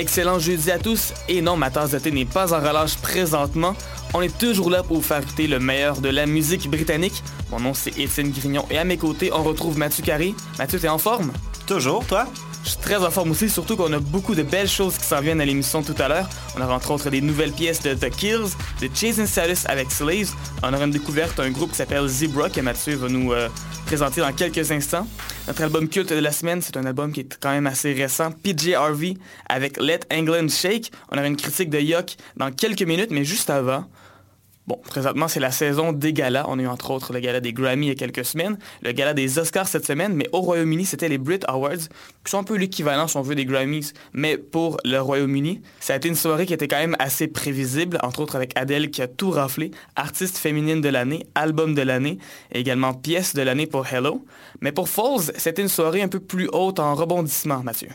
Excellent jeudi à tous. Et non, ma tasse de thé n'est pas en relâche présentement. On est toujours là pour vous faire écouter le meilleur de la musique britannique. Mon nom c'est Étienne Grignon et à mes côtés, on retrouve Mathieu Carré. Mathieu, t'es en forme? Toujours, toi? Très en forme aussi, surtout qu'on a beaucoup de belles choses qui s'en viennent à l'émission tout à l'heure. On aura entre autres des nouvelles pièces de The Kills, de Chasing Status avec Slaves. On aura une découverte d'un groupe qui s'appelle Zebra que Mathieu va nous euh, présenter dans quelques instants. Notre album culte de la semaine, c'est un album qui est quand même assez récent, PJ Harvey avec Let England Shake. On aura une critique de Yuck dans quelques minutes, mais juste avant, Bon, présentement, c'est la saison des galas. On a eu entre autres le gala des Grammy il y a quelques semaines, le gala des Oscars cette semaine, mais au Royaume-Uni, c'était les Brit Awards, qui sont un peu l'équivalent, si on veut, des Grammys, mais pour le Royaume-Uni. Ça a été une soirée qui était quand même assez prévisible, entre autres avec Adele qui a tout raflé, artiste féminine de l'année, album de l'année, et également pièce de l'année pour Hello. Mais pour Falls, c'était une soirée un peu plus haute en rebondissement, Mathieu.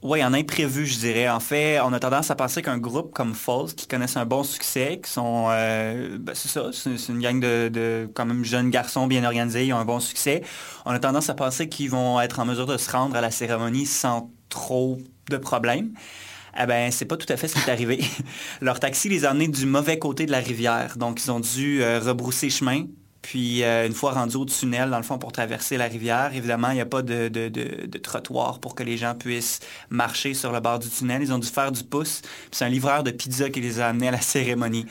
Oui, en imprévu, je dirais. En fait, on a tendance à penser qu'un groupe comme Falls, qui connaissent un bon succès, qui sont, euh, ben, c'est ça, c'est une gang de, quand même jeunes garçons bien organisés, ils ont un bon succès. On a tendance à penser qu'ils vont être en mesure de se rendre à la cérémonie sans trop de problèmes. Eh ben, c'est pas tout à fait ce qui est arrivé. Leur taxi les a emmenés du mauvais côté de la rivière. Donc, ils ont dû euh, rebrousser chemin, puis euh, une fois rendus au tunnel, dans le fond, pour traverser la rivière, évidemment, il n'y a pas de, trottoir pour que les gens puissent marcher sur le bord du tunnel. Ils ont dû faire du pouce. c'est un livreur de pizza qui les a amenés à la cérémonie.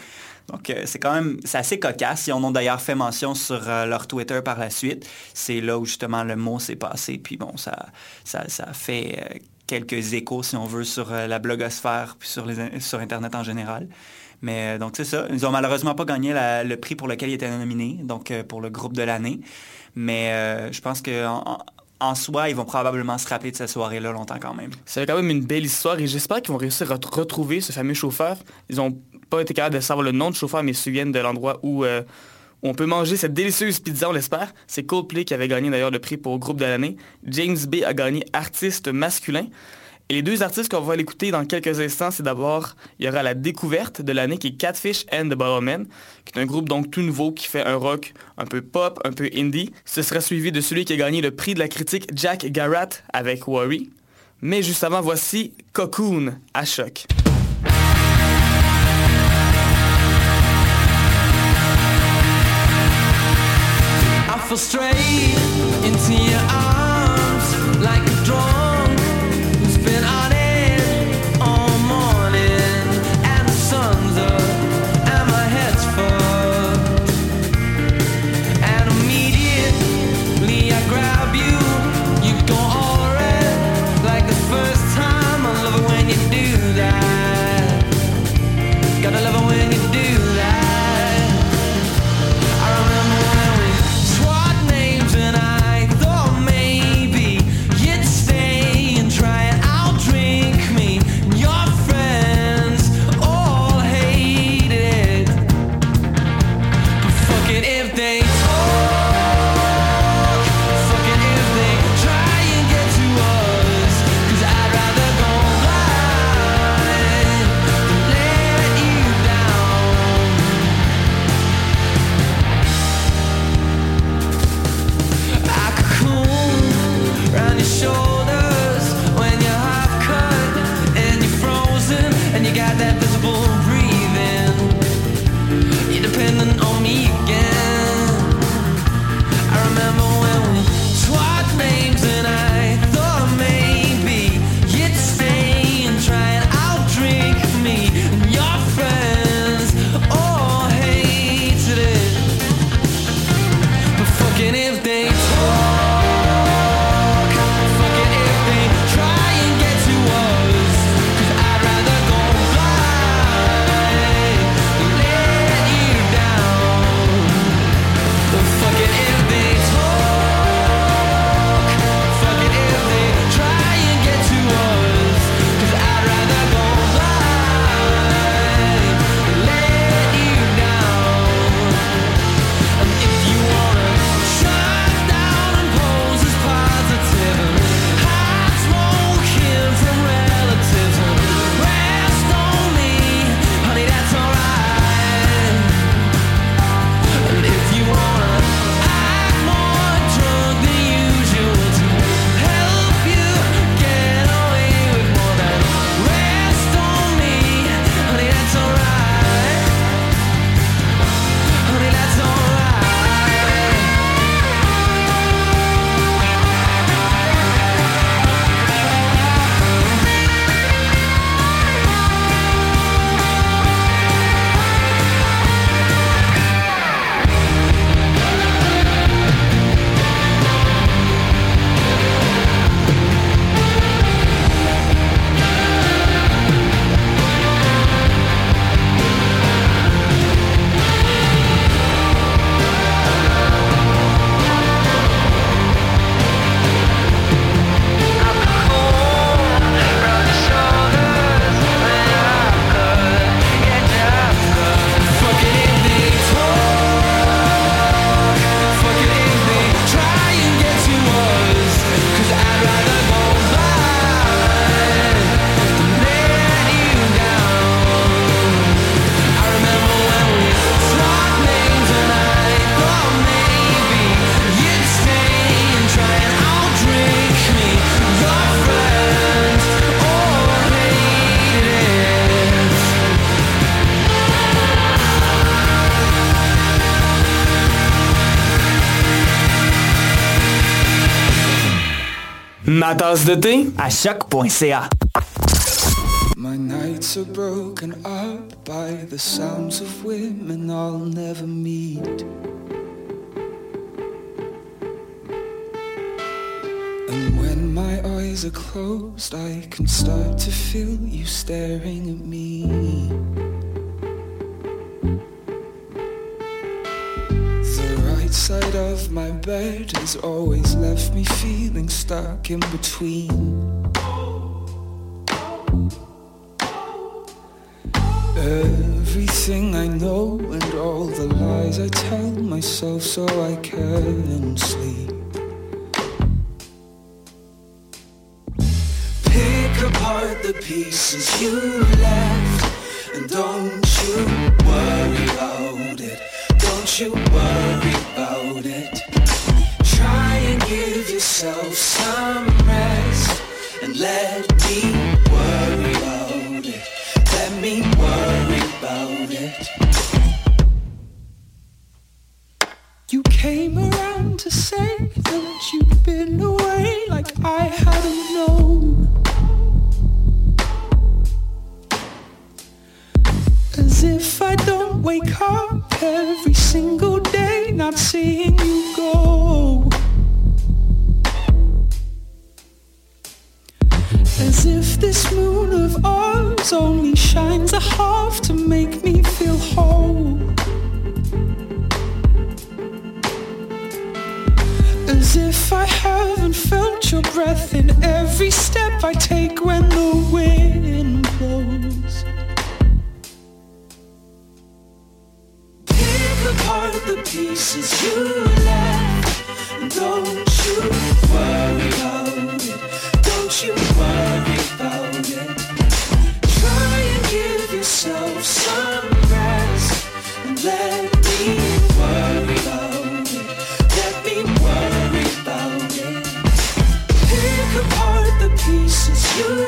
Donc, euh, c'est quand même, c'est assez cocasse. Ils en ont d'ailleurs fait mention sur euh, leur Twitter par la suite. C'est là où justement le mot s'est passé. Puis bon, ça, ça, fait quelques échos, si on veut, sur la blogosphère, puis sur, sur Internet en général. Mais euh, donc c'est ça. Ils ont malheureusement pas gagné le prix pour lequel ils étaient nominés, donc euh, pour le groupe de l'année. Mais euh, je pense que en, soi, ils vont probablement se rappeler de cette soirée-là longtemps quand même. C'est quand même une belle histoire et j'espère qu'ils vont réussir à retrouver ce fameux chauffeur. Ils n'ont pas été capables de savoir le nom du chauffeur, mais ils se souviennent de l'endroit où, on peut manger cette délicieuse pizza, on l'espère. C'est Coldplay qui avait gagné d'ailleurs le prix pour groupe de l'année. James B a gagné artiste masculin. Et les deux artistes qu'on va l'écouter dans quelques instants, c'est d'abord, il y aura la découverte de l'année qui est Catfish and the Bottlemen, qui est un groupe donc tout nouveau qui fait un rock un peu pop, un peu indie. Ce sera suivi de celui qui a gagné le prix de la critique Jack Garratt avec Worry. Mais juste avant, voici Cocoon à choc. Ma tasse de thé à choc.ca. My nights are broken up by the sounds of women I'll never meet. And when my eyes are closed, I can start to feel you staring at me. Bed has always left me feeling stuck in between. Everything I know and all the lies I tell myself so I can sleep. Pick apart the pieces you left and don't you worry about it. Don't you worry yourself some rest and let me worry about it. Let me worry about it. You came around to say that you'd been away like I hadn't known. As if I don't wake up every single day not seeing you go. As if this moon of ours only shines a half to make me feel whole. As if I haven't felt your breath in every step I take when the wind blows. Pick apart the pieces you left. Don't you worry. You worry about it. Try and give yourself some rest and let me worry about it. Let me worry about it. Pick apart the pieces you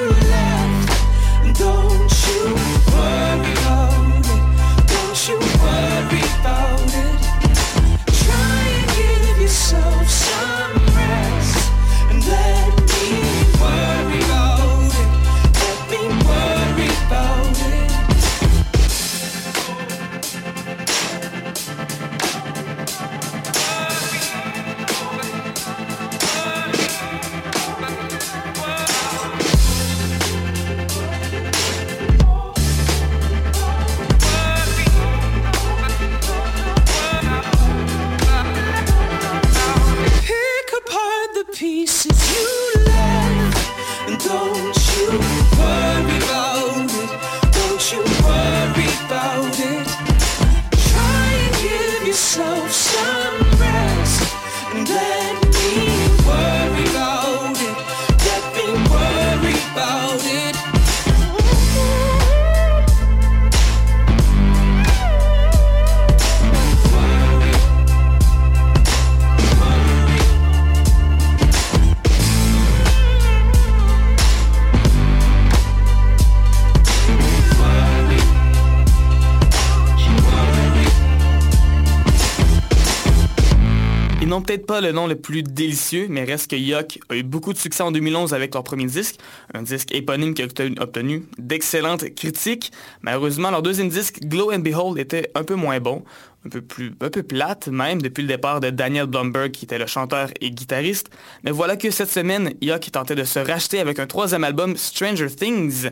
peut-être pas le nom le plus délicieux, mais reste que Yuck a eu beaucoup de succès en 2011 avec leur premier disque, un disque éponyme qui a obtenu, d'excellentes critiques. Malheureusement, leur deuxième disque, Glow and Behold, était un peu moins bon, un peu plus, un peu plate même depuis le départ de Daniel Blumberg qui était le chanteur et guitariste. Mais voilà que cette semaine, Yuck tentait de se racheter avec un troisième album, Stranger Things,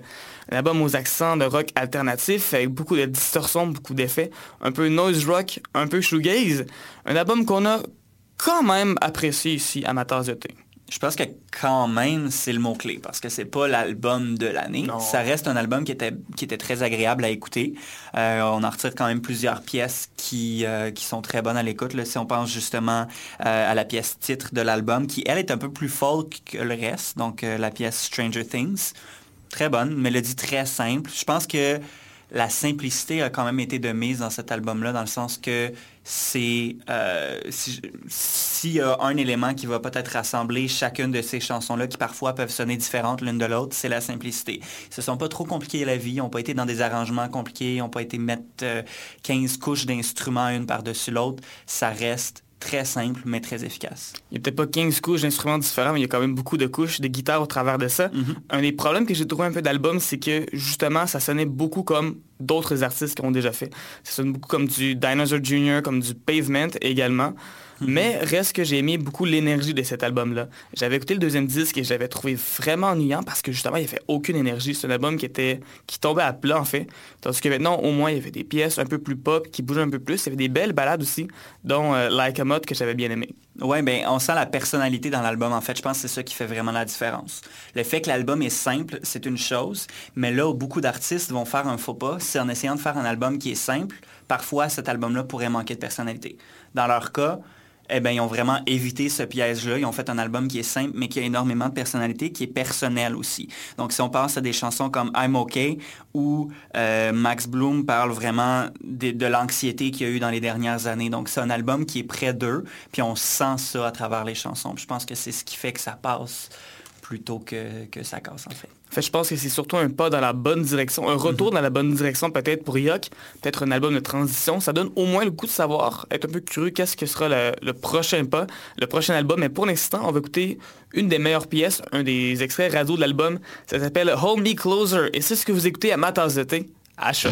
un album aux accents de rock alternatif avec beaucoup de distorsions, beaucoup d'effets, un peu noise rock, un peu shoegaze, un album qu'on a quand même apprécié ici à ma tasse de thé. Je pense que quand même, c'est le mot-clé, parce que c'est pas l'album de l'année. Ça reste un album qui était, qui était très agréable à écouter. Euh, on en retire quand même plusieurs pièces qui, euh, qui sont très bonnes à l'écoute. Si on pense justement euh, à la pièce titre de l'album, qui, elle, est un peu plus folk que le reste, donc la pièce Stranger Things. Très bonne, mélodie très simple. Je pense que la simplicité a quand même été de mise dans cet album-là, dans le sens que c'est euh, si- s'il y a un élément qui va peut-être rassembler chacune de ces chansons-là, qui parfois peuvent sonner différentes l'une de l'autre, c'est la simplicité. Ils se sont pas trop compliqués la vie, ils n'ont pas été dans des arrangements compliqués, ils n'ont pas été mettre euh, 15 couches d'instruments une par-dessus l'autre. Ça reste très simple, mais très efficace. Il n'y a peut-être pas 15 couches d'instruments différents, mais il y a quand même beaucoup de couches de guitare au travers de ça. Mhm. Un des problèmes que j'ai trouvé un peu d'album, c'est que justement, ça sonnait beaucoup comme d'autres artistes qui ont déjà fait. Ça sonne beaucoup comme du Dinosaur Jr., comme du Pavement également. Mais reste que j'ai aimé beaucoup l'énergie de cet album-là. J'avais écouté le deuxième disque et j'avais trouvé vraiment ennuyant parce que justement, il n'y avait aucune énergie. C'est un album qui était qui tombait à plat, en fait. Tandis que maintenant, au moins, il y avait des pièces un peu plus pop qui bougeaient un peu plus. Il y avait des belles balades aussi, dont euh, Like a Mod que j'avais bien aimé. Ouais, ben on sent la personnalité dans l'album. En fait, je pense que c'est ça qui fait vraiment la différence. Le fait que l'album est simple, c'est une chose, mais là, où beaucoup d'artistes vont faire un faux pas, c'est en essayant de faire un album qui est simple. Parfois, cet album-là pourrait manquer de personnalité. Dans leur cas, eh ben, ils ont vraiment évité ce piège-là. Ils ont fait un album qui est simple, mais qui a énormément de personnalité, qui est personnel aussi. Donc, si on pense à des chansons comme I'm OK, où euh, Max Bloom parle vraiment de, l'anxiété qu'il y a eu dans les dernières années. Donc, c'est un album qui est près d'eux, puis on sent ça à travers les chansons. Je pense que c'est ce qui fait que ça passe plutôt que, que ça casse, en fait. Fait, je pense que c'est surtout un pas dans la bonne direction, un retour dans la bonne direction peut-être pour Yock, peut-être un album de transition. Ça donne au moins le coup de savoir, être un peu curieux, qu'est-ce que sera le, le prochain pas, le prochain album. Mais pour l'instant, on va écouter une des meilleures pièces, un des extraits radio de l'album. Ça s'appelle Hold Me Closer. Et c'est ce que vous écoutez à ma tasse de thé, à choc.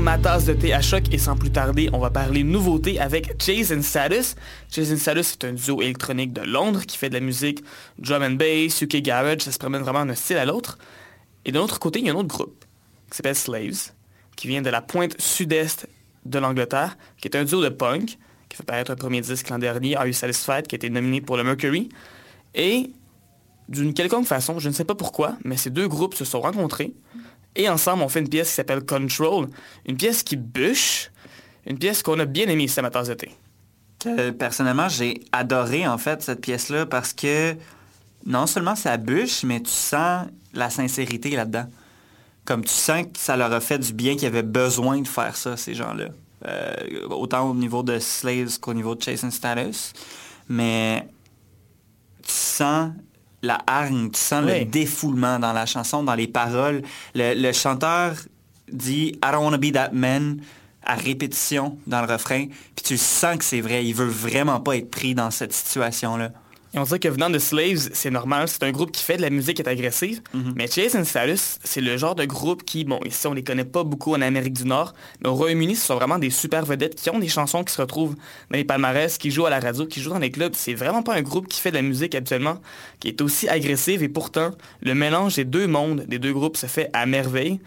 Ma tasse de thé à choc et sans plus tarder, on va parler nouveauté avec Chase and Status. Chase and Status, c'est un duo électronique de Londres qui fait de la musique drum and bass, UK garage, ça se promène vraiment d'un style à l'autre. Et de l'autre côté, il y a un autre groupe qui s'appelle Slaves, qui vient de la pointe sud-est de l'Angleterre, qui est un duo de punk, qui fait paraître un premier disque l'an dernier, Are You Satisfied, qui a été nominé pour le Mercury. Et d'une quelconque façon, je ne sais pas pourquoi, mais ces deux groupes se sont rencontrés et ensemble on fait une pièce qui s'appelle Control, une pièce qui bûche, une pièce qu'on a bien aimée ici à ma tasse de thé. Euh, personnellement, j'ai adoré en fait cette pièce-là parce que non seulement ça bûche, mais tu sens la sincérité là-dedans. Comme tu sens que ça leur a fait du bien, qu'ils avaient besoin de faire ça, ces gens-là. Euh, autant au niveau de Slaves qu'au niveau de Chase Status. Mais tu sens la hargne, tu sens Oui. le défoulement dans la chanson, dans les paroles. Le, le chanteur dit « I don't want to be that man » à répétition dans le refrain, puis tu sens que c'est vrai. Il veut vraiment pas être pris dans cette situation-là. Et on dirait que venant de Slaves, c'est normal, c'est un groupe qui fait de la musique qui est agressive, mais Chase and Status, c'est le genre de groupe qui, bon, ici on les connaît pas beaucoup en Amérique du Nord, mais au Royaume-Uni, ce sont vraiment des super vedettes qui ont des chansons qui se retrouvent dans les palmarès, qui jouent à la radio, qui jouent dans les clubs. C'est vraiment pas un groupe qui fait de la musique habituellement, qui est aussi agressive, et pourtant, le mélange des deux mondes, des deux groupes, se fait à merveille.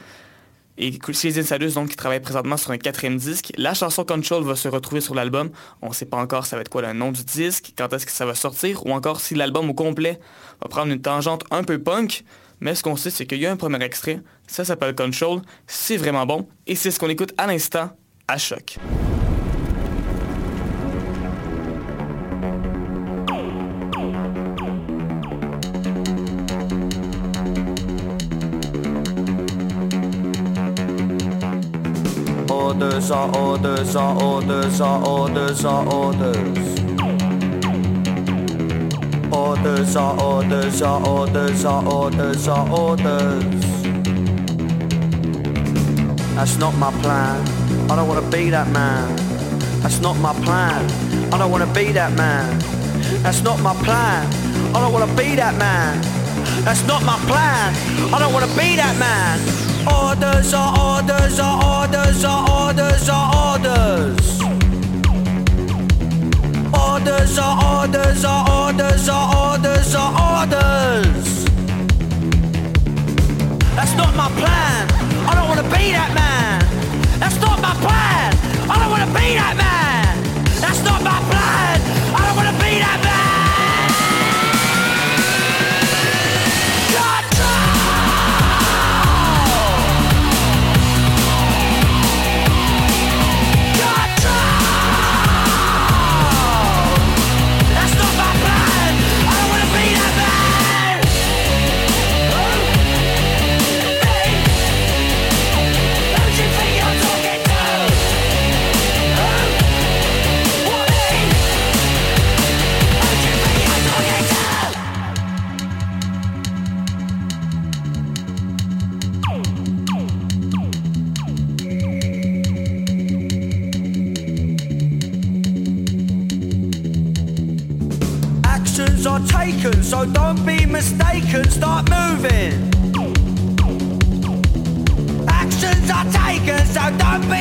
Et and Status, donc, qui travaille présentement sur un quatrième disque. La chanson Control va se retrouver sur l'album. On ne sait pas encore ça va être quoi le nom du disque, quand est-ce que ça va sortir, ou encore si l'album au complet va prendre une tangente un peu punk. Mais ce qu'on sait, c'est qu'il y a un premier extrait. Ça s'appelle Control. C'est vraiment bon. Et c'est ce qu'on écoute à l'instant à choc. Orders are orders orders orders orders. Orders orders orders orders orders. That's not my plan. I don't wanna be that man. That's not my plan. I don't wanna be that man. That's not my plan. I don't wanna be that man. That's not my plan. I don't wanna be that man. Orders are orders are orders are orders are orders. Orders are orders are orders are orders are orders. That's not my plan. I don't wanna be that man. That's not my plan. I don't wanna be that mistaken, start moving. Actions are taken, so don't be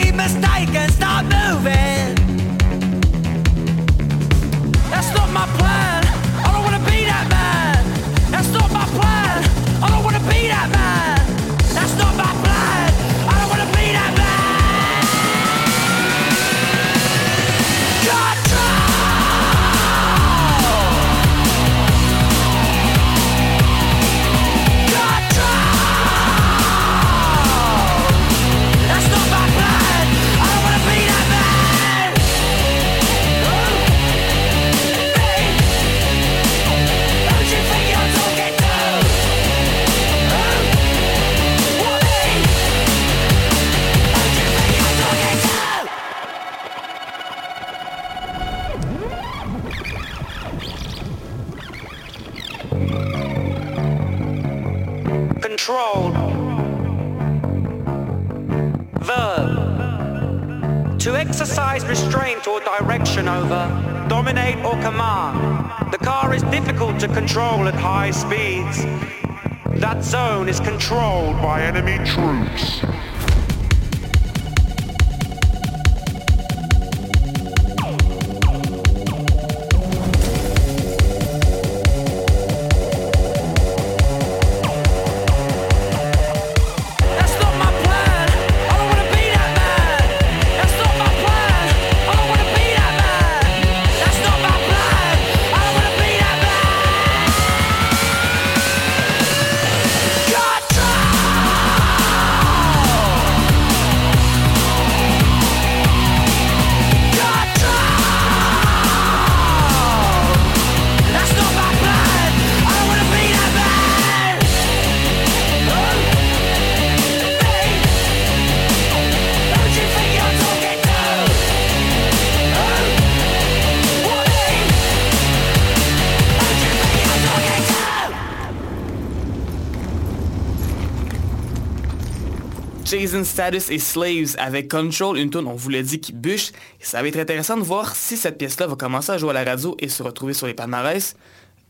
Jason Status et Slaves avec Control, une tune on vous l'a dit qui bûche. Et ça va être intéressant de voir si cette pièce-là va commencer à jouer à la radio et se retrouver sur les palmarès.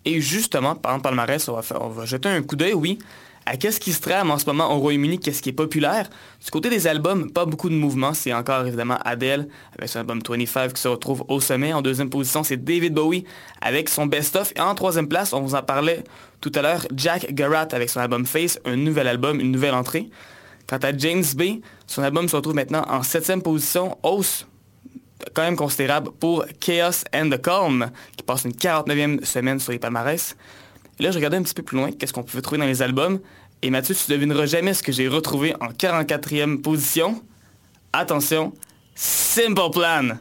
Et justement, par exemple, palmarès, on va, faire- on va jeter un coup d'œil, oui, à qu'est-ce qui se trame en ce moment au Royaume-Uni, qu'est-ce qui est populaire? Du côté des albums, pas beaucoup de mouvements. C'est encore évidemment Adele avec son album 25 qui se retrouve au sommet. En deuxième position, c'est David Bowie avec son best-of. Et en troisième place, on vous en parlait tout à l'heure, Jack Garratt avec son album Face, un nouvel album, une nouvelle entrée. Quant à James Bay, son album se retrouve maintenant en septième position, hausse quand même considérable pour Chaos and the Calm, qui passe une 49e semaine sur les palmarès. Et là, je regardais un petit peu plus loin, qu'est-ce qu'on pouvait trouver dans les albums. Et Mathieu, tu devineras jamais ce que j'ai retrouvé en 44e position. Attention, Simple Plan.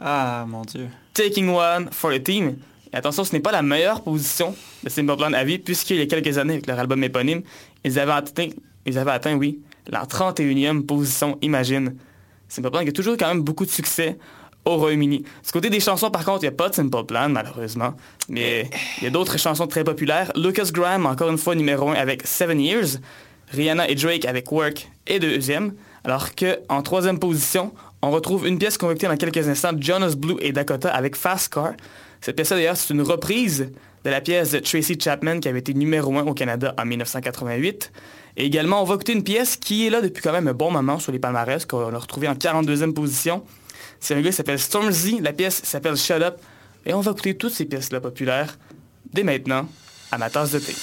Ah, mon Dieu. Taking One for the Team. Et attention, ce n'est pas la meilleure position de Simple Plan à vie, puisqu'il y a quelques années, avec leur album éponyme, ils avaient atteint, ils avaient atteint oui, la 31e position, imagine. Simple Plan qui a toujours quand même beaucoup de succès au Royaume-Uni. Du côté des chansons, par contre, il n'y a pas de Simple Plan, malheureusement. Mais il y a d'autres chansons très populaires. Lucas Graham, encore une fois, numéro 1 avec Seven Years. Rihanna et Drake avec Work est deuxième. Alors qu'en troisième position, on retrouve une pièce qu'on va écouter dans quelques instants, Jonas Blue et Dakota avec Fast Car. Cette pièce-là, d'ailleurs, c'est une reprise de la pièce de Tracy Chapman qui avait été numéro 1 au Canada en 1988. Et également, on va écouter une pièce qui est là depuis quand même un bon moment sur les palmarès, qu'on a retrouvé en 42e position. C'est un gars qui s'appelle Stormzy, la pièce s'appelle Shut Up. Et on va écouter toutes ces pièces-là populaires dès maintenant à ma tasse de thé.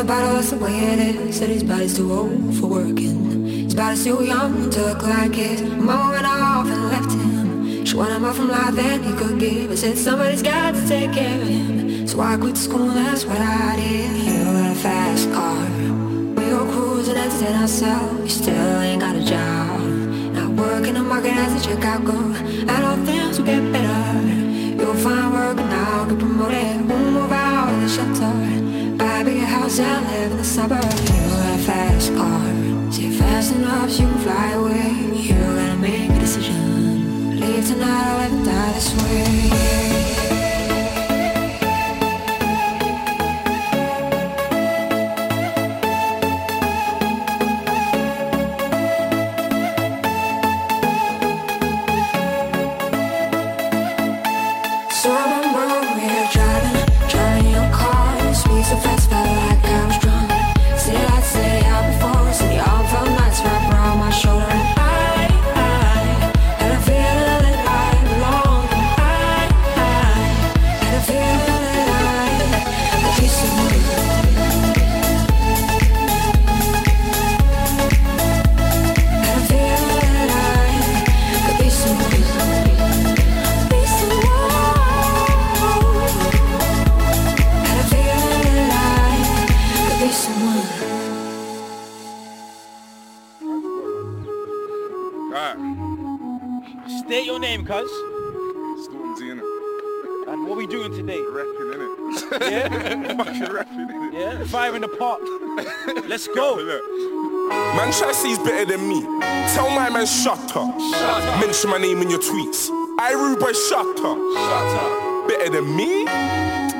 A bottle, the way it. Said his body's too old for working. His body's too young to look like his. Mama went off and left him. She wanted more from life than he could give. I said somebody's got to take care of him. So I quit school, that's what I did. You got a fast car. We go cruising, and entertain ourselves. You still ain't got a job. Not working the market as a checkout girl. And all things will get better. You'll find work and I'll get promoted. We'll move out of the shelter. And live in the suburbs. You a fast car. See fast enough you can fly away. You gotta make a decision. Leave tonight or let die this way. Man try better than me. Tell my man shut up. Mention my name in your tweets. I rude boy shut up. Shut up. Better than me?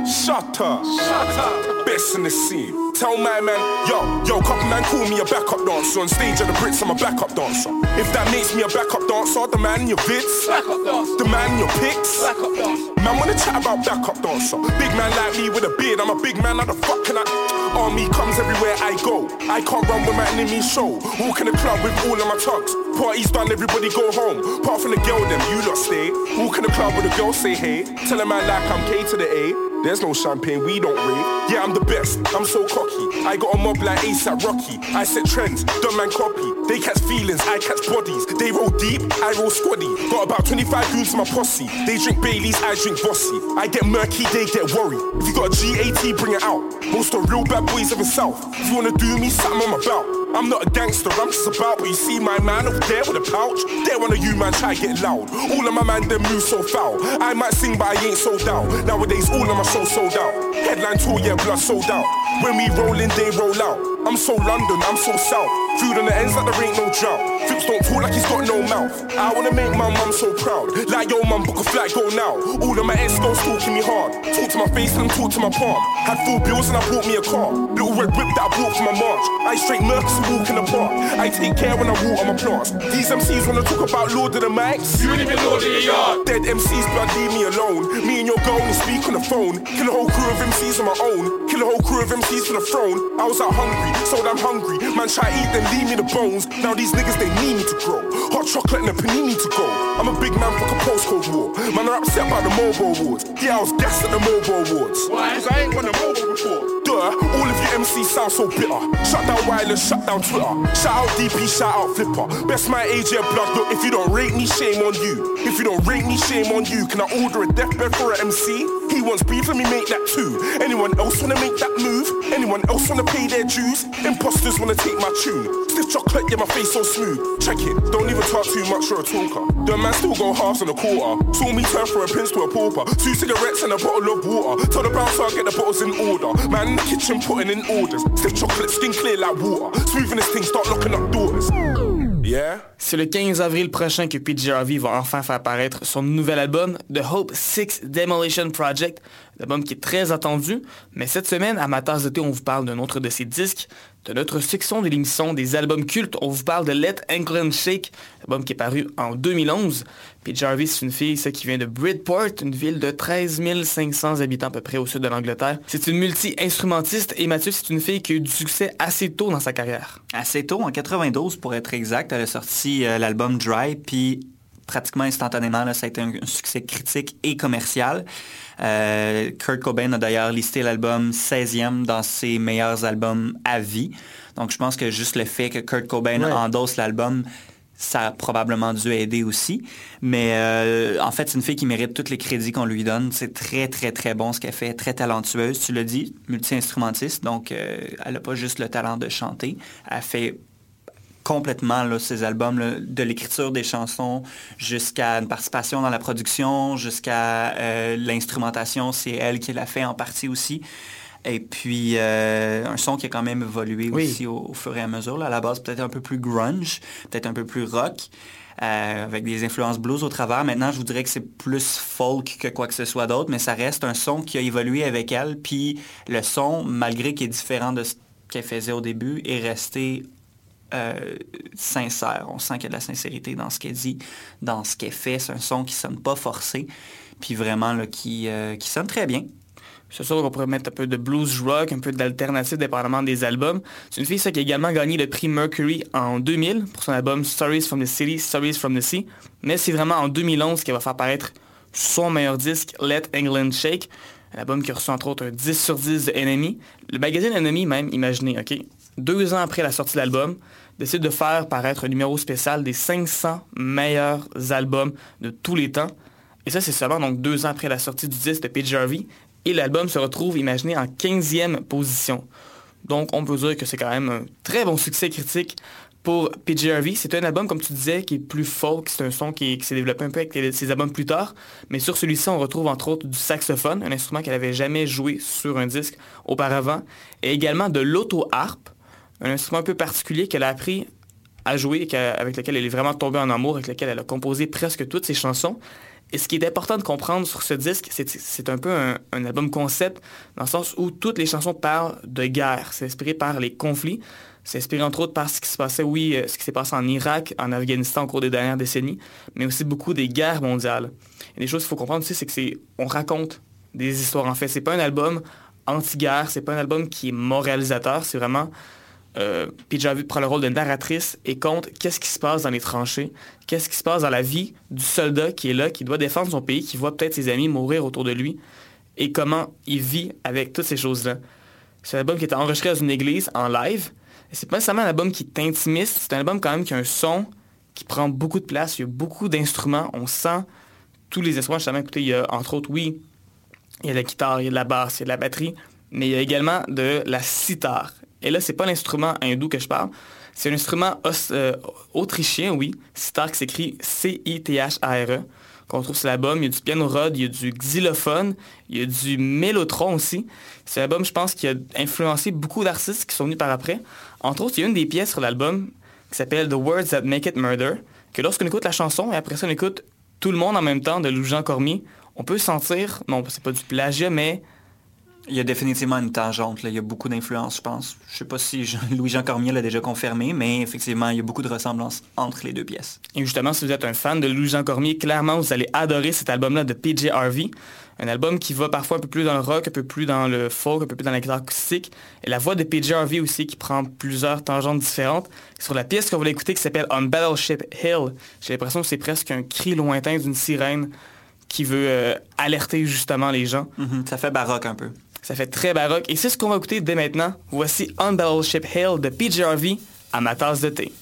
Shut up. Shut up. Best in the scene. Tell my man, yo, yo, couple man call me a backup dancer. On stage at the Brits, I'm a backup dancer. If that makes me a backup dancer, the man in your vids, the man in your pics. Man wanna chat about backup dancer. Big man like me with a beard, I'm a big man, how the fuck can I? Army comes everywhere I go. I can't run with my enemy's show. Walk in the club with all of my tugs. Party's done, everybody go home. Apart from the girl, them you lot stay. Walk in the club with a girl, say hey. Tell a man like I'm K to the A. There's no champagne, we don't rave. Yeah, I'm the best, I'm so cocky. I got a mob like ASAP Rocky. I set trends, dumb man copy. They catch feelings, I catch bodies. They roll deep, I roll squaddy. Got about 25 goons in my posse. They drink Baileys, I drink Bossy. I get murky, they get worried. If you got a GAT, bring it out. Most of real bad boys of the south. If you wanna do me, something I'm about. I'm not a gangster, I'm just about. But you see my man up there with a pouch. There one of you man try get loud. All of my man them move so foul. I might sing, but I ain't sold out. Nowadays, all of my shows sold out. Headline tour, yeah, blood sold out. When we roll in, they roll out. I'm so London, I'm so south. Food on the ends like there ain't no drought. Flips don't talk like he's got no mouth. I wanna make my mum so proud. Like yo, mum, book a flight, go now. All of my ex girls talking me hard. Talk to my face and talk to my palm. Had full bills and I bought me a car. Little red whip that I bought for my march. I straight Mercs and walk in the park. I take care when I walk on my plants. These MCs wanna talk about Lord of the Mics. You ain't even Lord of the yard. Dead MCs, blood, leave me alone. Me and your girl only speak on the phone. Kill a whole crew of MCs on my own. Kill a whole crew of MCs for the throne. I was out hungry, so I'm hungry. Man try eat, then leave me the bones. Now these niggas, they need me to grow. Hot chocolate and a panini to go. I'm a big man, fuck a postcode war. Man are upset about the mobile awards. Yeah, I was gassed at the mobile awards. Why? Cause I ain't won a mobile before. Duh, all of you MCs sound so bitter. Shut down wireless, shut down Twitter. Shout out DP, shout out Flipper. Best my age, blood. Look, if you don't rate me, shame on you. If you don't rate me, shame on you. Can I order a deathbed for an MC? He wants beef, let me make that too. Anyone else wanna make that move? Anyone else wanna pay their dues? Imposters wanna take my tune. Stiff chocolate, yeah, my face so smooth. Check it, don't even talk too much, you're a talker. The man still go halves and a quarter. Saw me turn from a prince to a pauper. Two cigarettes and a bottle of water. Tell the bouncer I get the bottles in order. Man in the kitchen putting in orders. Stiff chocolate, skin clear like water. Smoothing this thing, start locking up doors. Yeah? C'est le 15 avril prochain que PJ Harvey va enfin faire paraître son nouvel album, The Hope 6 Demolition Project, l'album qui est très attendu. Mais cette semaine, à ma tasse de thé, on vous parle d'un autre de ses disques. De notre section de l'émission des albums cultes, on vous parle de Let England Shake, l'album qui est paru en 2011. PJ Harvey, c'est une fille ça, qui vient de Bridport, une ville de 13 500 habitants à peu près au sud de l'Angleterre. C'est une multi-instrumentiste et Mathieu, c'est une fille qui a eu du succès assez tôt dans sa carrière. Assez tôt, en 92 pour être exact, elle a sorti euh, l'album Dry, puis pratiquement instantanément, ça a été un succès critique et commercial. Euh, Kurt Cobain a d'ailleurs listé l'album 16e dans ses meilleurs albums à vie. Donc je pense que juste le fait que Kurt Cobain Ouais. endosse l'album, ça a probablement dû aider aussi. Mais euh, en fait, c'est une fille qui mérite tous les crédits qu'on lui donne. C'est très, très, très bon ce qu'elle fait. Très talentueuse, tu l'as dit, multi-instrumentiste. Donc, euh, elle n'a pas juste le talent de chanter. Elle fait complètement là, ses albums, là, de l'écriture des chansons jusqu'à une participation dans la production, jusqu'à euh, l'instrumentation, c'est elle qui l'a fait en partie aussi. Et puis, euh, un son qui a quand même évolué Oui. aussi au, au fur et à mesure. Là, à la base, peut-être un peu plus grunge, peut-être un peu plus rock, euh, avec des influences blues au travers. Maintenant, je vous dirais que c'est plus folk que quoi que ce soit d'autre, mais ça reste un son qui a évolué avec elle. Puis le son, malgré qu'il est différent de ce qu'elle faisait au début, est resté euh, sincère. On sent qu'il y a de la sincérité dans ce qu'elle dit, dans ce qu'elle fait. C'est un son qui sonne pas forcé, puis vraiment là, qui, euh, qui sonne très bien. C'est sûr qu'on pourrait mettre un peu de blues rock, un peu d'alternative dépendamment des albums. C'est une fille ça, qui a également gagné le prix Mercury en 2000 pour son album Stories from the City, Stories from the Sea. Mais c'est vraiment en 2011 qu'elle va faire paraître son meilleur disque, Let England Shake. Un album qui a reçu entre autres un 10 sur 10 de Enemy. Le magazine Enemy même, imaginez, OK, deux ans après la sortie de l'album, décide de faire paraître un numéro spécial des 500 meilleurs albums de tous les temps. Et ça, c'est seulement donc deux ans après la sortie du disque de Page Harvey. Et l'album se retrouve, imaginez, en 15e position. Donc, on peut dire que c'est quand même un très bon succès critique Pour PGRV, c'est un album, comme tu disais, qui est plus folk. C'est un son qui, s'est développé un peu avec ses albums plus tard. Mais sur celui-ci, on retrouve entre autres du saxophone, un instrument qu'elle avait jamais joué sur un disque auparavant. Et également de l'auto-harpe, un instrument un peu particulier qu'elle a appris à jouer, avec lequel elle est vraiment tombée en amour, avec lequel elle a composé presque toutes ses chansons. Et ce qui est important de comprendre sur ce disque, c'est c'est un peu un, album concept, dans le sens où toutes les chansons parlent de guerre. C'est inspiré par les conflits. C'est inspiré entre autres par ce qui se passait, oui, euh, ce qui s'est passé en Irak, en Afghanistan au cours des dernières décennies, mais aussi beaucoup des guerres mondiales. Et des choses qu'il faut comprendre aussi, c'est que c'est, on raconte des histoires. En fait, c'est pas un album anti-guerre, c'est pas un album qui est moralisateur, c'est vraiment euh, PJ prend le rôle de narratrice et compte qu'est-ce qui se passe dans les tranchées, qu'est-ce qui se passe dans la vie du soldat qui est là, qui doit défendre son pays, qui voit peut-être ses amis mourir autour de lui, et comment il vit avec toutes ces choses-là. C'est un album qui est enregistré dans une église en live. C'est pas nécessairement un album qui est intimiste, c'est un album quand même qui a un son qui prend beaucoup de place, il y a beaucoup d'instruments, on sent tous les instruments. Justement, écoutez, il y a entre autres, oui, il y a de la guitare, il y a de la basse, il y a de la batterie, mais il y a également de la sitar. Et là, c'est pas l'instrument hindou que je parle, c'est un instrument euh, autrichien, oui, sitar qui s'écrit C-I-T-H-A-R-E, qu'on trouve sur l'album. Il y a du piano rod, il y a du xylophone, il y a du mélotron aussi. C'est un album, je pense, qui a influencé beaucoup d'artistes qui sont venus par après. Entre autres, il y a une des pièces sur l'album qui s'appelle The Words That Make It Murder, que lorsqu'on écoute la chanson et après ça on écoute tout le monde en même temps de Louis-Jean Cormier, on peut sentir, non, c'est pas du plagiat, mais Il y a définitivement une tangente, là. il y a beaucoup d'influence, je pense. Je sais pas si Jean- Louis-Jean Cormier l'a déjà confirmé, mais effectivement, il y a beaucoup de ressemblances entre les deux pièces. Et justement, si vous êtes un fan de Louis-Jean Cormier, clairement, vous allez adorer cet album-là de PJ Harvey. Un album qui va parfois un peu plus dans le rock, un peu plus dans le folk, un peu plus dans la guitare acoustique. Et la voix de PJ Harvey aussi qui prend plusieurs tangentes différentes. Sur la pièce qu'on va écouter qui s'appelle On Battleship Hill, j'ai l'impression que c'est presque un cri lointain d'une sirène qui veut euh, alerter justement les gens. Mhm, Ça fait baroque un peu. Ça fait très baroque. Et c'est ce qu'on va écouter dès maintenant. Voici On Battleship Hill de PJ Harvey à ma tasse de thé.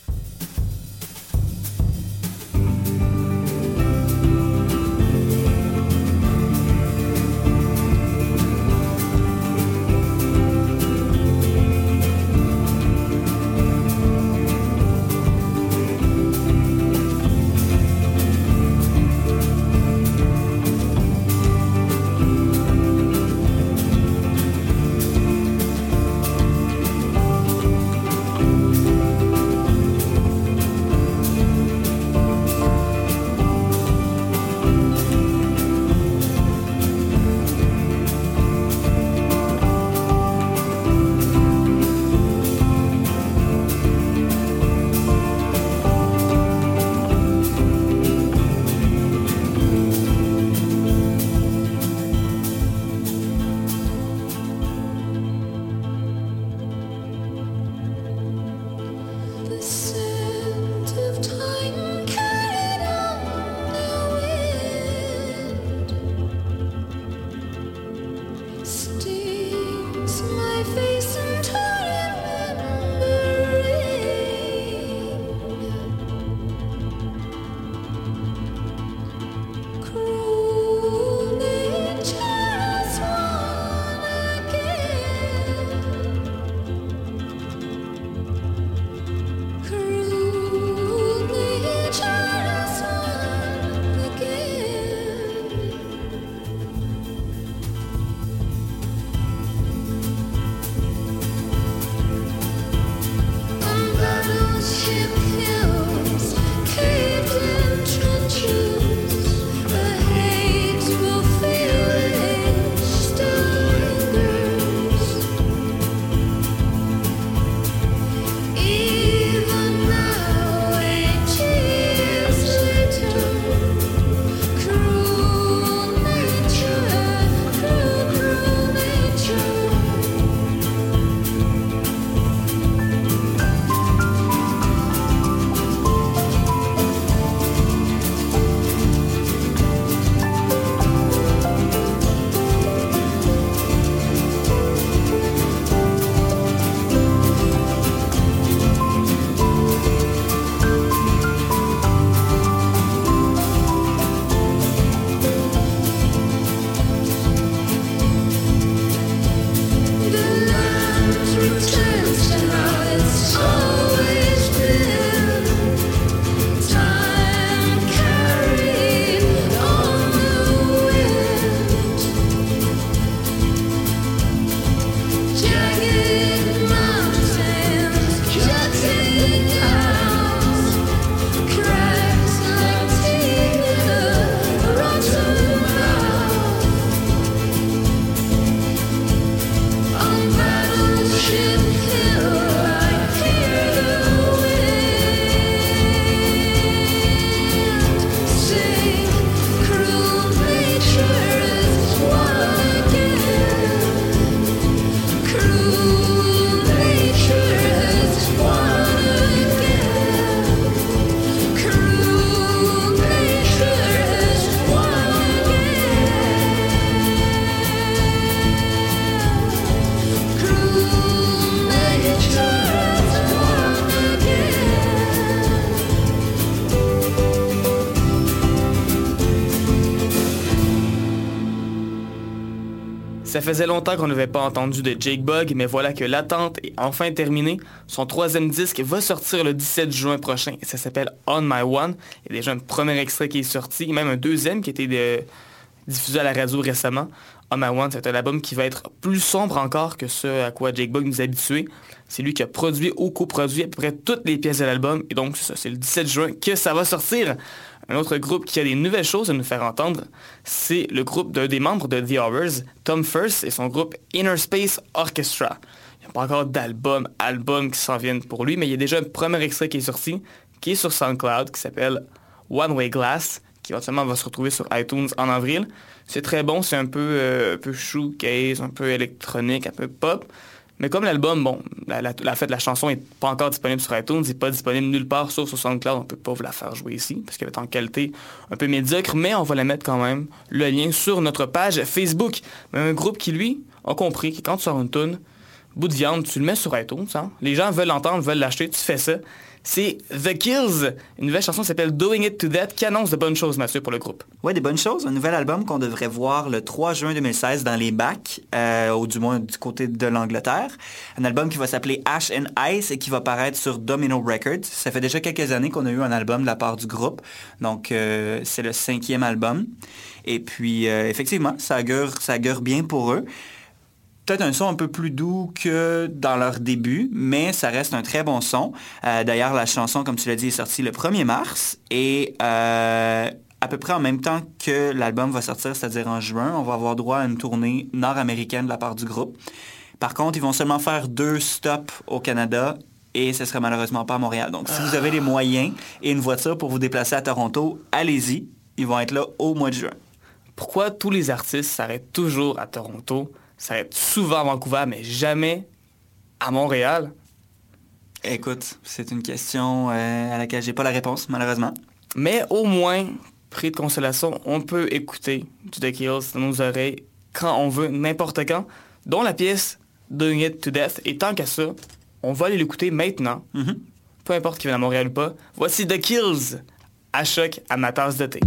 Faisait longtemps qu'on n'avait pas entendu de Jake Bug, mais voilà que l'attente est enfin terminée. Son troisième disque va sortir le 17 juin prochain et ça s'appelle On My One. Il y a déjà un premier extrait qui est sorti, même un deuxième qui a été de- diffusé à la radio récemment. On My One, c'est un album qui va être plus sombre encore que ce à quoi Jake Bug nous a habitués. C'est lui qui a produit ou coproduit à peu près toutes les pièces de l'album et donc c'est le 17 juin que ça va sortir. Un autre groupe qui a des nouvelles choses à nous faire entendre, c'est le groupe d'un des membres de The Hours, Tom First, et son groupe Inner Space Orchestra. Il n'y a pas encore d'album, album qui s'en viennent pour lui, mais il y a déjà un premier extrait qui est sorti, qui est sur SoundCloud, qui s'appelle One Way Glass, qui éventuellement va se retrouver sur iTunes en avril. C'est très bon, c'est un peu, euh, un peu shoegaze, un peu électronique, un peu pop. Mais comme l'album, bon, la, la, la, fait, la chanson n'est pas encore disponible sur iTunes, n'est pas disponible nulle part sauf sur SoundCloud, on ne peut pas vous la faire jouer ici, parce qu'elle est en qualité un peu médiocre, mais on va la mettre quand même, le lien sur notre page Facebook. Mais un groupe qui, lui, a compris que quand tu sors une tune, bout de viande, tu le mets sur iTunes, hein? les gens veulent l'entendre, veulent l'acheter, tu fais ça. C'est The Kills, une nouvelle chanson qui s'appelle Doing It to Death, qui annonce de bonnes choses, Mathieu, pour le groupe. Ouais, des bonnes choses. Un nouvel album qu'on devrait voir le 3 juin 2016 dans les bacs, euh, ou du moins du côté de l'Angleterre. Un album qui va s'appeler Ash and Ice et qui va paraître sur Domino Records. Ça fait déjà quelques années qu'on a eu un album de la part du groupe. Donc, euh, c'est le cinquième album. Et puis, euh, effectivement, ça augure, ça bien pour eux peut-être un son un peu plus doux que dans leur début, mais ça reste un très bon son. Euh, D'ailleurs, la chanson, comme tu l'as dit, est sortie le 1er mars et euh, à peu près en même temps que l'album va sortir, c'est-à-dire en juin, on va avoir droit à une tournée nord-américaine de la part du groupe. Par contre, ils vont seulement faire deux stops au Canada et ce sera malheureusement pas à Montréal. Donc, si vous avez les moyens et une voiture pour vous déplacer à Toronto, allez-y. Ils vont être là au mois de juin. Pourquoi tous les artistes s'arrêtent toujours à Toronto ça va être souvent à Vancouver, mais jamais à Montréal. Écoute, c'est une question euh, à laquelle j'ai pas la réponse, malheureusement. Mais au moins, prix de consolation, on peut écouter du The Kills dans nos oreilles quand on veut, n'importe quand, dont la pièce Doing It to Death. Et tant qu'à ça, on va aller l'écouter maintenant. Mm -hmm. Peu importe qu'il vienne à Montréal ou pas. Voici The Kills à choc à ma tasse de thé.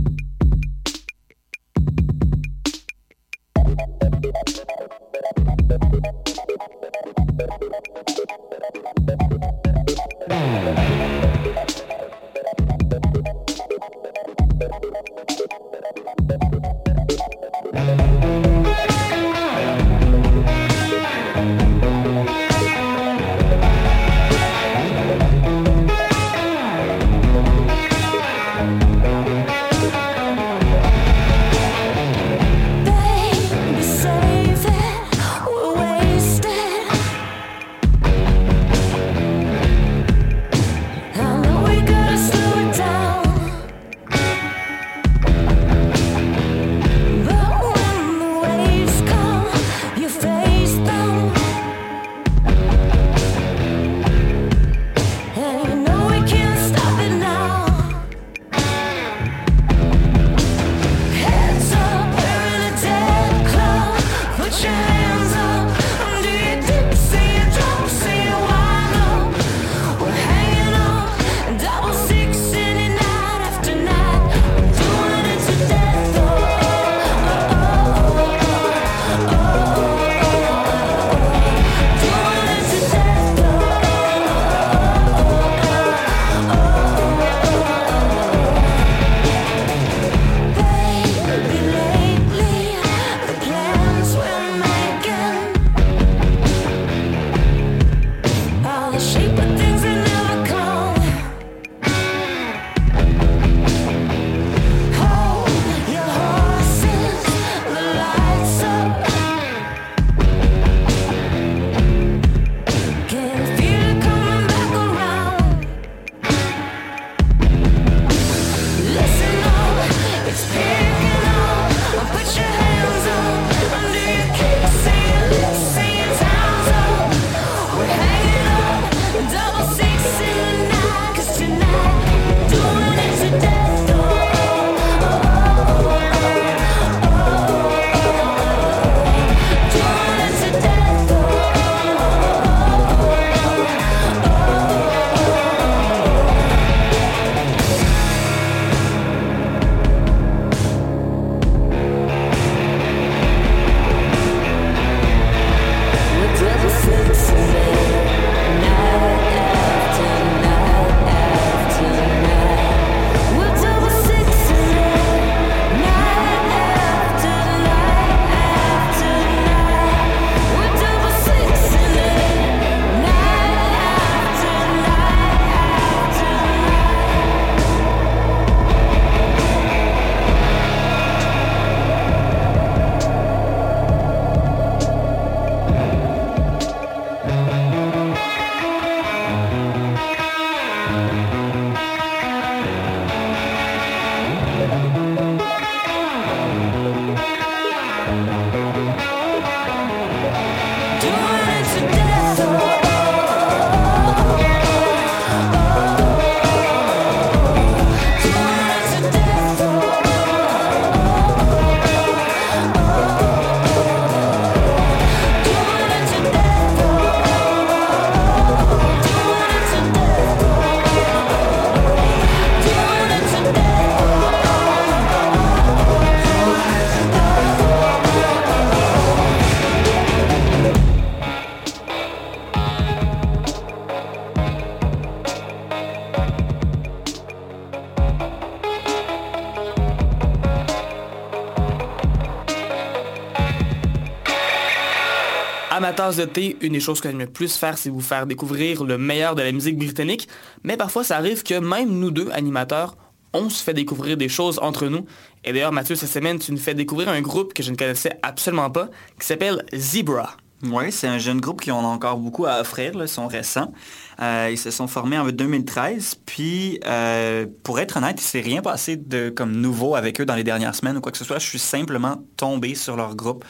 De thé, une des choses que j'aime le plus faire, c'est vous faire découvrir le meilleur de la musique britannique. Mais parfois, ça arrive que même nous deux, animateurs, on se fait découvrir des choses entre nous. Et d'ailleurs, Mathieu, cette semaine, tu nous fais découvrir un groupe que je ne connaissais absolument pas, qui s'appelle Zebra. Oui, c'est un jeune groupe qui ont encore beaucoup à offrir, là, ils sont récents. Euh, ils se sont formés en 2013, puis euh, pour être honnête, il s'est rien passé de comme nouveau avec eux dans les dernières semaines ou quoi que ce soit. Je suis simplement tombé sur leur groupe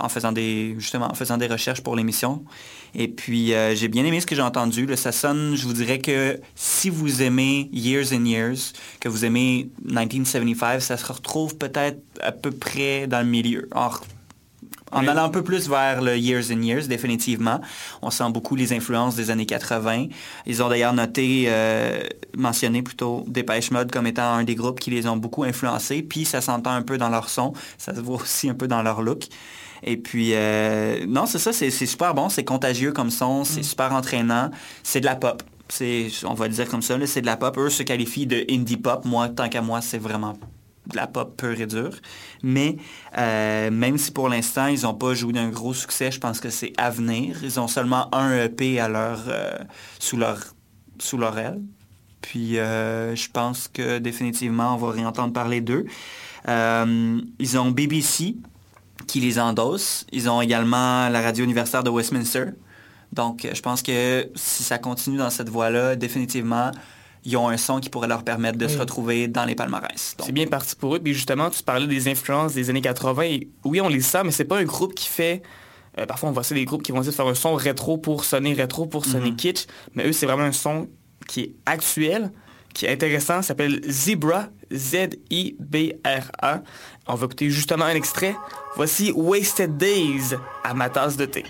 en faisant des justement en faisant des recherches pour l'émission. Et puis euh, j'ai bien aimé ce que j'ai entendu. Là, ça sonne, je vous dirais que si vous aimez Years and Years, que vous aimez 1975, ça se retrouve peut-être à peu près dans le milieu. En allant un peu plus vers le Years and Years, définitivement. On sent beaucoup les influences des années 80. Ils ont d'ailleurs noté, euh, mentionné plutôt Dépêche Mode comme étant un des groupes qui les ont beaucoup influencés. Puis ça s'entend un peu dans leur son. Ça se voit aussi un peu dans leur look. Et puis, euh, non, c'est ça, c'est super bon, c'est contagieux comme son, c'est super entraînant, c'est de la pop. On va le dire comme ça, c'est de la pop. Eux se qualifient de indie pop. Moi, tant qu'à moi, c'est vraiment de la pop pure et dure. Mais euh, même si pour l'instant, ils n'ont pas joué d'un gros succès, je pense que c'est à venir. Ils ont seulement un EP à leur, euh, sous, leur, sous leur aile. Puis euh, je pense que définitivement, on va réentendre parler d'eux. Ils ont BBC qui les endosse. Ils ont également la radio universitaire de Westminster. Donc, je pense que si ça continue dans cette voie-là, définitivement, ils ont un son qui pourrait leur permettre de se retrouver dans les palmarès. C'est bien parti pour eux. Puis justement, tu parlais des influences des années 80. Et oui, on les sent, mais c'est pas un groupe qui fait... euh, parfois, on voit ça des groupes qui vont essayer de faire un son rétro pour sonner rétro, pour sonner Mhm. kitsch. Mais eux, c'est vraiment un son qui est actuel, qui est intéressant. S'appelle Zebra, Z-I-B-R-A. On va écouter justement un extrait. Voici Wasted Days à ma tasse de thé.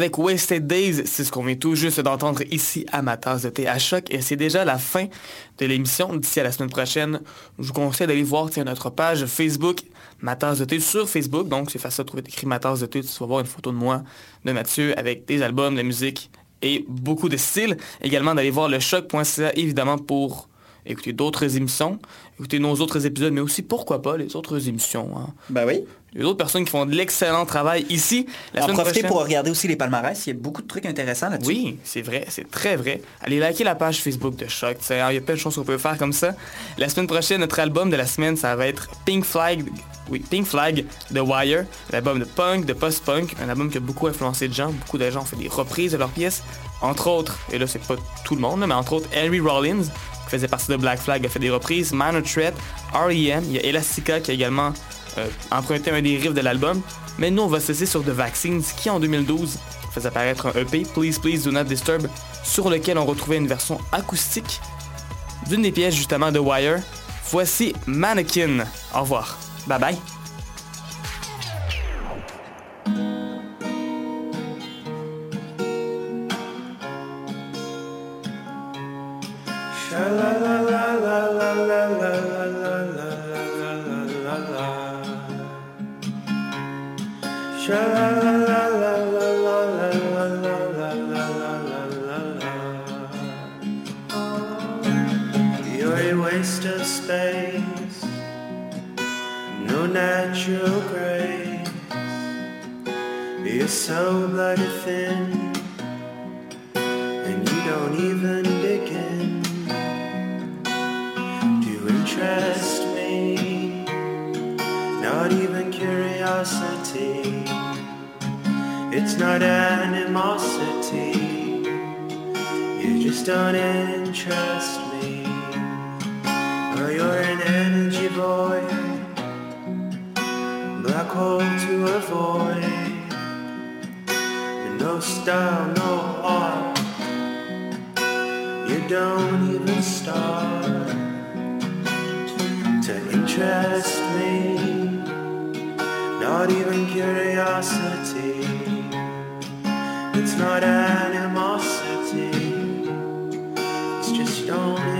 Avec Wasted Days, c'est ce qu'on vient tout juste d'entendre ici à ma tasse de thé à choc et c'est déjà la fin de l'émission. D'ici à la semaine prochaine, je vous conseille d'aller voir notre page Facebook Ma tasse de thé sur Facebook. Donc c'est facile de trouver écrit Ma tasse de thé. Tu vas voir une photo de moi, de Mathieu, avec des albums, de la musique et beaucoup de styles. Également d'aller voir le choc.ca évidemment pour écouter d'autres émissions, écouter nos autres épisodes, mais aussi pourquoi pas les autres émissions. hein. Ben oui. Il y a d'autres personnes qui font de l'excellent travail ici. La en profiter prochaine- pour regarder aussi les palmarès. Il y a beaucoup de trucs intéressants là-dessus. Oui, c'est vrai, c'est très vrai. Allez liker la page Facebook de Choc. Il y a plein de choses qu'on peut faire comme ça. La semaine prochaine, notre album de la semaine, ça va être Pink Flag. Oui, Pink Flag The Wire, l'album de punk, de post-punk, un album qui a beaucoup influencé de gens. Beaucoup de gens ont fait des reprises de leurs pièces. Entre autres, et là c'est pas tout le monde, mais entre autres Henry Rollins, qui faisait partie de Black Flag, a fait des reprises. Minor Threat, R.E.M., il y a Elastica qui a également euh, emprunté un des riffs de l'album. Mais nous, on va se laisser sur The Vaccines, qui en 2012 faisait apparaître un EP, Please Please Do Not Disturb, sur lequel on retrouvait une version acoustique d'une des pièces justement de Wire. Voici Mannequin. Au revoir. Bye bye. Natural grace. You're so bloody thin, and you don't even dig in to interest me. Not even curiosity, it's not animosity. You just don't interest me. Oh, you're an energy void, hole to avoid. No style, no art. You don't even start to interest me. Not even curiosity. It's not animosity. It's just don't